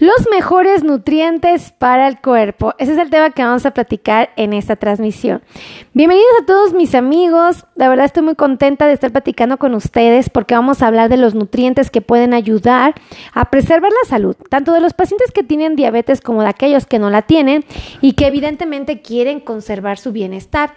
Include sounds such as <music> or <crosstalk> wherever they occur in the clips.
Los mejores nutrientes para el cuerpo. Ese es el tema que vamos a platicar en esta transmisión. Bienvenidos a todos mis amigos. La verdad estoy muy contenta de estar platicando con ustedes porque vamos a hablar de los nutrientes que pueden ayudar a preservar la salud, tanto de los pacientes que tienen diabetes como de aquellos que no la tienen y que evidentemente quieren conservar su bienestar.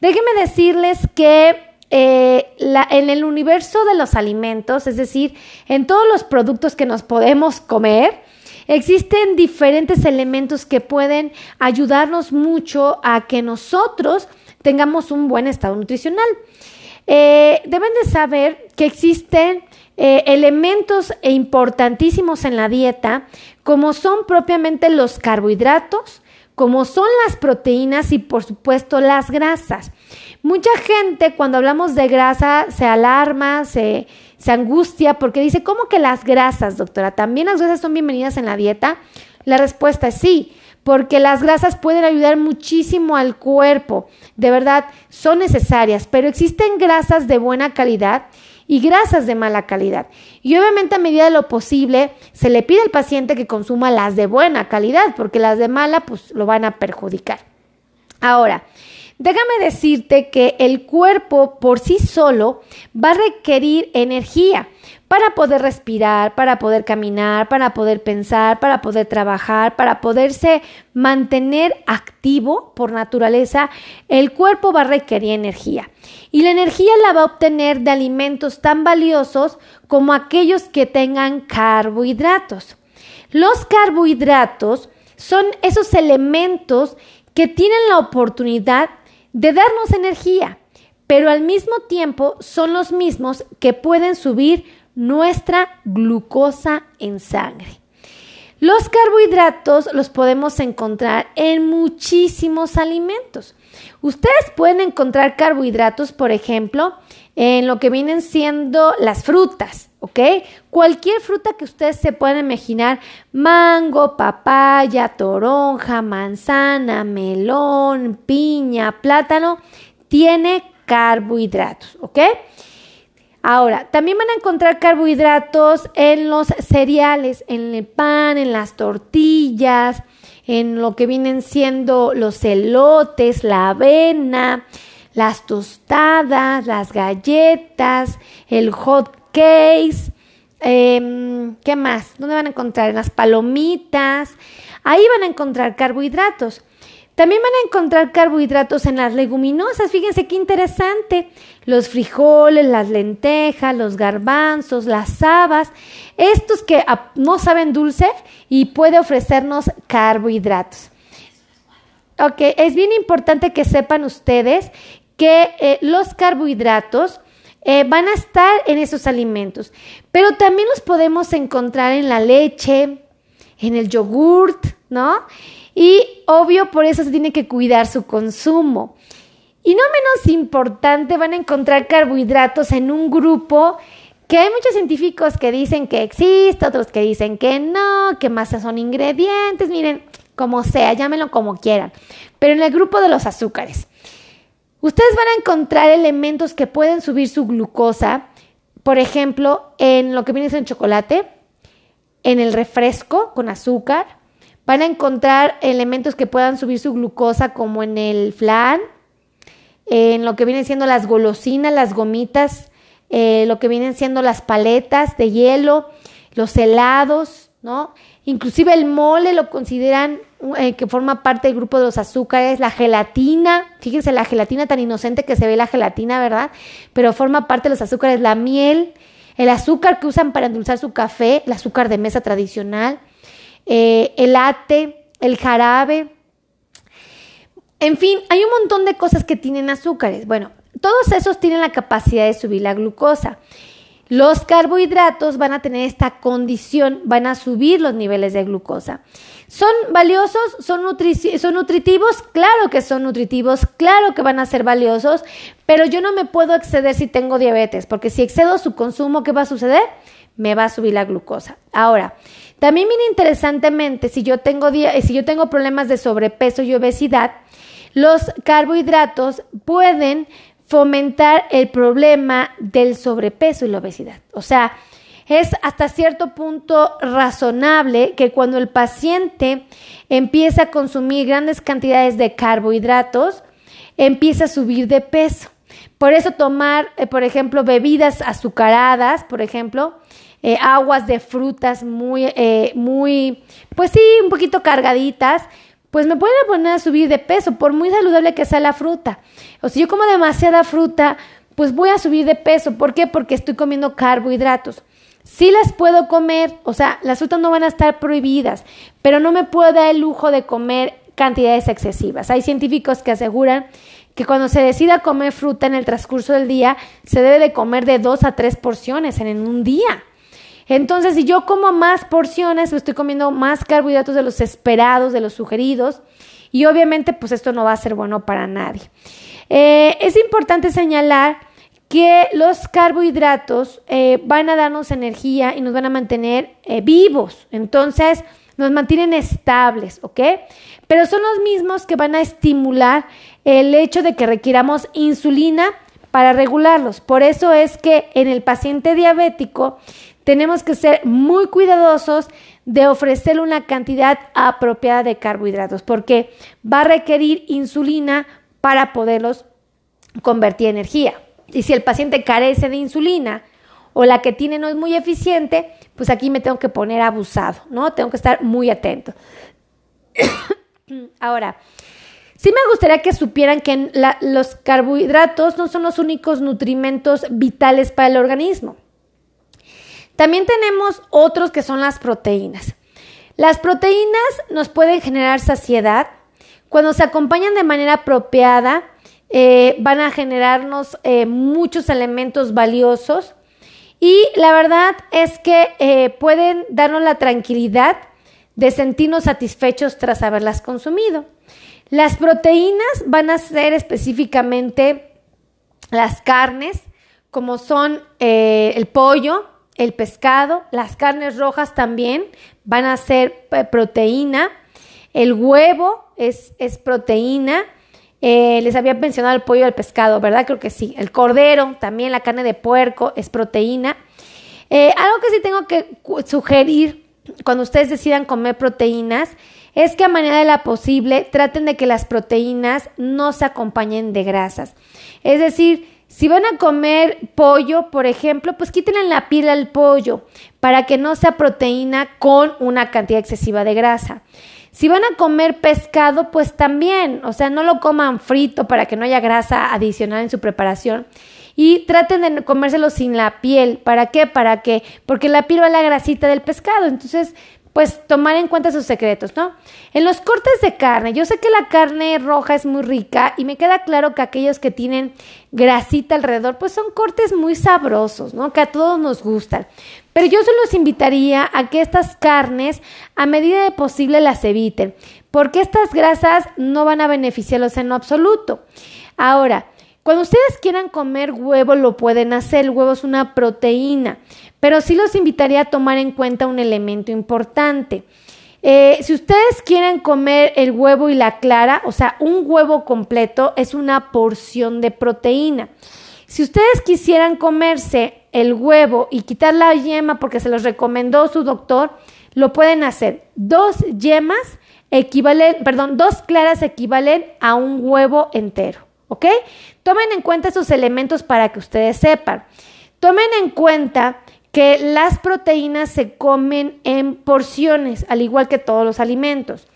Déjenme decirles que eh, en el universo de los alimentos, es decir, en todos los productos que nos podemos comer, existen diferentes elementos que pueden ayudarnos mucho a que nosotros tengamos un buen estado nutricional. Eh, deben de saber que existen eh, elementos importantísimos en la dieta, como son propiamente los carbohidratos, como son las proteínas y por supuesto las grasas. Mucha gente cuando hablamos de grasa se alarma, se, se angustia porque dice, ¿cómo que las grasas, doctora? ¿También las grasas son bienvenidas en la dieta? La respuesta es sí, porque las grasas pueden ayudar muchísimo al cuerpo, de verdad, son necesarias, pero existen grasas de buena calidad y grasas de mala calidad. Y obviamente a medida de lo posible se le pide al paciente que consuma las de buena calidad, porque las de mala pues lo van a perjudicar. Ahora, Déjame decirte que el cuerpo por sí solo va a requerir energía para poder respirar, para poder caminar, para poder pensar, para poder trabajar, para poderse mantener activo por naturaleza, el cuerpo va a requerir energía. Y la energía la va a obtener de alimentos tan valiosos como aquellos que tengan carbohidratos. Los carbohidratos son esos elementos que tienen la oportunidad de darnos energía, pero al mismo tiempo son los mismos que pueden subir nuestra glucosa en sangre. Los carbohidratos los podemos encontrar en muchísimos alimentos. Ustedes pueden encontrar carbohidratos, por ejemplo, en lo que vienen siendo las frutas, ¿ok? Cualquier fruta que ustedes se puedan imaginar, mango, papaya, toronja, manzana, melón, piña, plátano, tiene carbohidratos, ¿ok? Ahora, también van a encontrar carbohidratos en los cereales, en el pan, en las tortillas, en lo que vienen siendo los elotes, la avena, las tostadas, las galletas, el hot cakes, em, ¿qué más? ¿Dónde van a encontrar? En las palomitas. Ahí van a encontrar carbohidratos. También van a encontrar carbohidratos en las leguminosas. Fíjense qué interesante. Los frijoles, las lentejas, los garbanzos, las habas. Estos que no saben dulce y puede ofrecernos carbohidratos. Ok, es bien importante que sepan ustedes que eh, los carbohidratos eh, van a estar en esos alimentos, pero también los podemos encontrar en la leche, en el yogurt, ¿no? Y obvio, por eso se tiene que cuidar su consumo. Y no menos importante, van a encontrar carbohidratos en un grupo que hay muchos científicos que dicen que existe, otros que dicen que no, que más son ingredientes, miren, como sea, llámenlo como quieran, pero en el grupo de los azúcares. Ustedes van a encontrar elementos que pueden subir su glucosa, por ejemplo, en lo que viene siendo el chocolate, en el refresco con azúcar. Van a encontrar elementos que puedan subir su glucosa como en el flan, en lo que vienen siendo las golosinas, las gomitas, eh, lo que vienen siendo las paletas de hielo, los helados, ¿no? Inclusive el mole lo consideran eh, que forma parte del grupo de los azúcares, la gelatina, fíjense la gelatina tan inocente que se ve la gelatina, ¿verdad? Pero forma parte de los azúcares, la miel, el azúcar que usan para endulzar su café, el azúcar de mesa tradicional, eh, el ate, el jarabe. En fin, hay un montón de cosas que tienen azúcares. Bueno, todos esos tienen la capacidad de subir la glucosa. Los carbohidratos van a tener esta condición, van a subir los niveles de glucosa. ¿Son valiosos? ¿Son, ¿Son, nutritivos? Claro que son nutritivos, claro que van a ser valiosos, pero yo no me puedo exceder si tengo diabetes, porque si excedo su consumo, ¿qué va a suceder? Me va a subir la glucosa. Ahora, también bien interesantemente, si yo tengo, si yo tengo problemas de sobrepeso y obesidad, los carbohidratos pueden fomentar el problema del sobrepeso y la obesidad. O sea, es hasta cierto punto razonable que cuando el paciente empieza a consumir grandes cantidades de carbohidratos, empieza a subir de peso. Por eso tomar, eh, por ejemplo, bebidas azucaradas, por ejemplo, eh, aguas de frutas muy, eh, muy, pues sí, un poquito cargaditas, pues me pueden poner a subir de peso, por muy saludable que sea la fruta. O si yo como demasiada fruta, pues voy a subir de peso. ¿Por qué? Porque estoy comiendo carbohidratos. Sí las puedo comer, o sea, las frutas no van a estar prohibidas, pero no me puedo dar el lujo de comer cantidades excesivas. Hay científicos que aseguran que cuando se decida comer fruta en el transcurso del día, se debe de comer de dos a tres porciones en un día. Entonces, si yo como más porciones, estoy comiendo más carbohidratos de los esperados, de los sugeridos, y obviamente, pues esto no va a ser bueno para nadie. Eh, es importante señalar que los carbohidratos eh, van a darnos energía y nos van a mantener eh, vivos. Entonces, nos mantienen estables, ¿ok? Pero son los mismos que van a estimular el hecho de que requiramos insulina para regularlos. Por eso es que en el paciente diabético tenemos que ser muy cuidadosos de ofrecerle una cantidad apropiada de carbohidratos, porque va a requerir insulina para poderlos convertir en energía. Y si el paciente carece de insulina o la que tiene no es muy eficiente, pues aquí me tengo que poner abusado, ¿no? Tengo que estar muy atento. <coughs> Ahora, sí me gustaría que supieran que los carbohidratos no son los únicos nutrimentos vitales para el organismo. También tenemos otros que son las proteínas. Las proteínas nos pueden generar saciedad. Cuando se acompañan de manera apropiada, eh, van a generarnos eh, muchos elementos valiosos y la verdad es que eh, pueden darnos la tranquilidad de sentirnos satisfechos tras haberlas consumido. Las proteínas van a ser específicamente las carnes, como son el pollo, el pescado, las carnes rojas también van a ser proteína, el huevo es, es proteína, eh, les había mencionado el pollo y el pescado, ¿verdad? Creo que sí. El cordero, también la carne de puerco es proteína. Eh, algo que sí tengo que sugerir cuando ustedes decidan comer proteínas es que a manera de la posible traten de que las proteínas no se acompañen de grasas. Es decir, si van a comer pollo, por ejemplo, pues quítenle la piel al pollo para que no sea proteína con una cantidad excesiva de grasa. Si van a comer pescado, pues también, o sea, no lo coman frito para que no haya grasa adicional en su preparación. Y traten de comérselo sin la piel. ¿Para qué? Para que, porque la piel va a la grasita del pescado. Entonces, pues tomar en cuenta sus secretos, ¿no? En los cortes de carne, yo sé que la carne roja es muy rica y me queda claro que aquellos que tienen grasita alrededor, pues son cortes muy sabrosos, ¿no? Que a todos nos gustan. Pero yo se los invitaría a que estas carnes, a medida de posible, las eviten, porque estas grasas no van a beneficiarlos en lo absoluto. Ahora, cuando ustedes quieran comer huevo, lo pueden hacer. El huevo es una proteína, pero sí los invitaría a tomar en cuenta un elemento importante. Eh, si ustedes quieren comer el huevo y la clara, o sea, un huevo completo es una porción de proteína. Si ustedes quisieran comerse el huevo y quitar la yema porque se los recomendó su doctor, lo pueden hacer. Dos yemas equivalen, perdón, dos claras equivalen a un huevo entero. ¿ok? Tomen en cuenta esos elementos para que ustedes sepan. Tomen en cuenta que las proteínas se comen en porciones, al igual que todos los alimentos.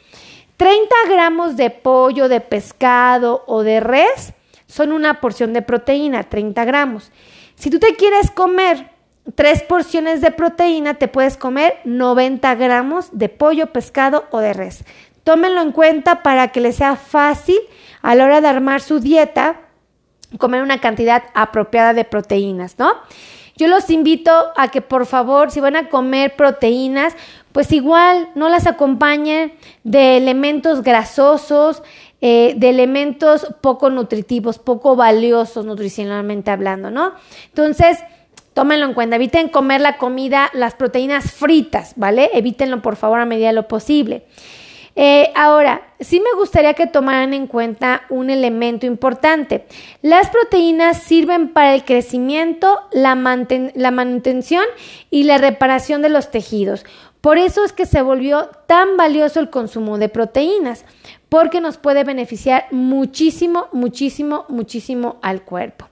30 gramos de pollo, de pescado o de res son una porción de proteína, 30 gramos. Si tú te quieres comer tres porciones de proteína, te puedes comer 90 gramos de pollo, pescado o de res. Tómenlo en cuenta para que les sea fácil a la hora de armar su dieta, comer una cantidad apropiada de proteínas, ¿no? Yo los invito a que por favor, si van a comer proteínas, pues igual no las acompañen de elementos grasosos, eh, de elementos poco nutritivos, poco valiosos nutricionalmente hablando, ¿no? Entonces, tómenlo en cuenta, eviten comer la comida, las proteínas fritas, ¿vale? Evítenlo por favor a medida de lo posible. Eh, ahora, sí me gustaría que tomaran en cuenta un elemento importante. Las proteínas sirven para el crecimiento, la, la manutención y la reparación de los tejidos. Por eso es que se volvió tan valioso el consumo de proteínas, porque nos puede beneficiar muchísimo, muchísimo, muchísimo al cuerpo.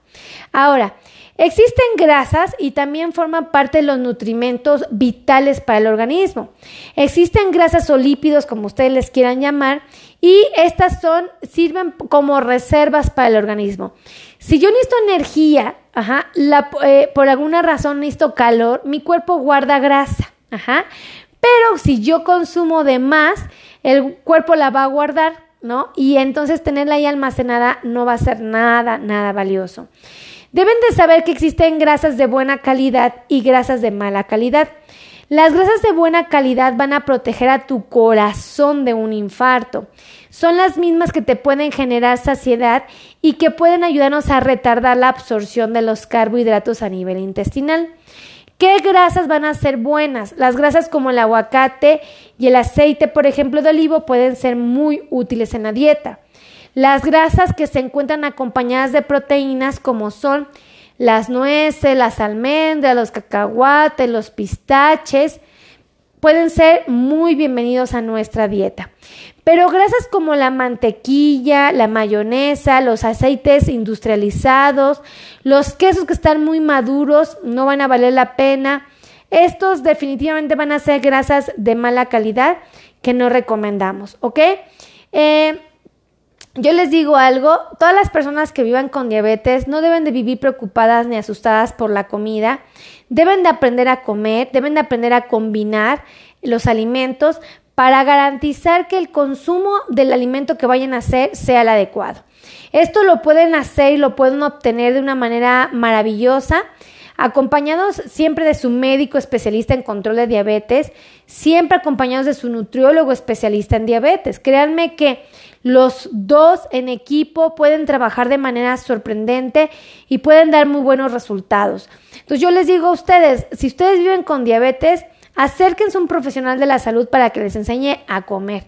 Ahora, existen grasas y también forman parte de los nutrimentos vitales para el organismo. Existen grasas o lípidos, como ustedes les quieran llamar, y estas son, sirven como reservas para el organismo. Si yo necesito energía, ajá, eh, por alguna razón necesito calor, mi cuerpo guarda grasa. Ajá. Pero si yo consumo de más, el cuerpo la va a guardar, ¿no? Y entonces tenerla ahí almacenada no va a ser nada, nada valioso. Deben de saber que existen grasas de buena calidad y grasas de mala calidad. Las grasas de buena calidad van a proteger a tu corazón de un infarto. Son las mismas que te pueden generar saciedad y que pueden ayudarnos a retardar la absorción de los carbohidratos a nivel intestinal. ¿Qué grasas van a ser buenas? Las grasas como el aguacate y el aceite, por ejemplo, de olivo pueden ser muy útiles en la dieta. Las grasas que se encuentran acompañadas de proteínas como son las nueces, las almendras, los cacahuates, los pistaches, pueden ser muy bienvenidos a nuestra dieta. Pero grasas como la mantequilla, la mayonesa, los aceites industrializados, los quesos que están muy maduros no van a valer la pena. Estos definitivamente van a ser grasas de mala calidad que no recomendamos, ¿ok? Eh, yo les digo algo, todas las personas que vivan con diabetes no deben de vivir preocupadas ni asustadas por la comida, deben de aprender a comer, deben de aprender a combinar los alimentos para garantizar que el consumo del alimento que vayan a hacer sea el adecuado. Esto lo pueden hacer y lo pueden obtener de una manera maravillosa, acompañados siempre de su médico especialista en control de diabetes, siempre acompañados de su nutriólogo especialista en diabetes. Créanme que los dos en equipo pueden trabajar de manera sorprendente y pueden dar muy buenos resultados. Entonces yo les digo a ustedes, si ustedes viven con diabetes, Acérquense a un profesional de la salud para que les enseñe a comer,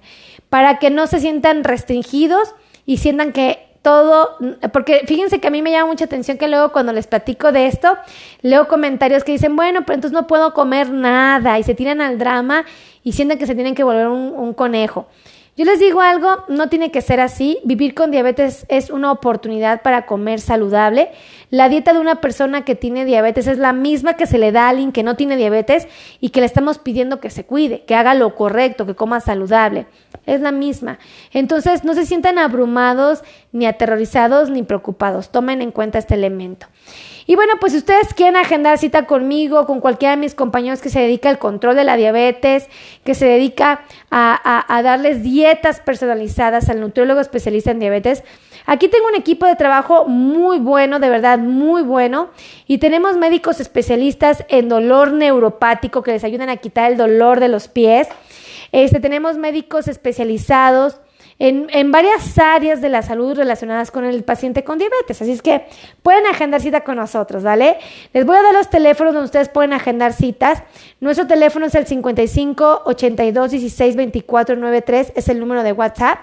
para que no se sientan restringidos y sientan que todo, porque fíjense que a mí me llama mucha atención que luego cuando les platico de esto, leo comentarios que dicen, bueno, pero entonces no puedo comer nada y se tiran al drama y sienten que se tienen que volver un, un conejo. Yo les digo algo, no tiene que ser así. Vivir con diabetes es una oportunidad para comer saludable. La dieta de una persona que tiene diabetes es la misma que se le da a alguien que no tiene diabetes y que le estamos pidiendo que se cuide, que haga lo correcto, que coma saludable. Es la misma. Entonces, no se sientan abrumados, ni aterrorizados, ni preocupados. Tomen en cuenta este elemento. Y bueno, pues si ustedes quieren agendar cita conmigo, con cualquiera de mis compañeros que se dedica al control de la diabetes, que se dedica a, darles dietas personalizadas al nutriólogo especialista en diabetes, Aquí tengo un equipo de trabajo muy bueno, de verdad, muy bueno. Y tenemos médicos especialistas en dolor neuropático que les ayudan a quitar el dolor de los pies. Este, tenemos médicos especializados en, varias áreas de la salud relacionadas con el paciente con diabetes. Así es que pueden agendar cita con nosotros, ¿vale? Les voy a dar los teléfonos donde ustedes pueden agendar citas. Nuestro teléfono es el 55 82 16 24 93, es el número de WhatsApp.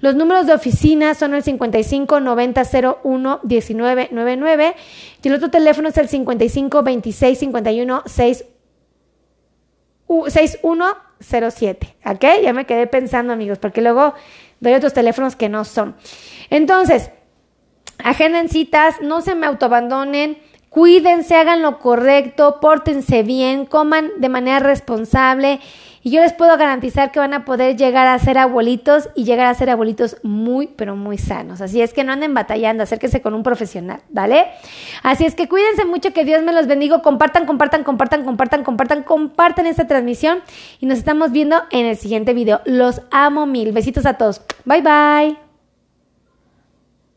Los números de oficina son el 55 90 01 19 99 y el otro teléfono es el 55 26 51 6 6107, ¿ok? Ya me quedé pensando, amigos, porque luego doy otros teléfonos que no son. Entonces, agenden citas, no se me autoabandonen, cuídense, hagan lo correcto, pórtense bien, coman de manera responsable y yo les puedo garantizar que van a poder llegar a ser abuelitos y llegar a ser abuelitos muy, pero muy sanos. Así es que no anden batallando, acérquense con un profesional, ¿vale? Así es que cuídense mucho, que Dios me los bendiga. Compartan, compartan, compartan, compartan, compartan, compartan esta transmisión y nos estamos viendo en el siguiente video. Los amo mil. Besitos a todos. Bye, bye.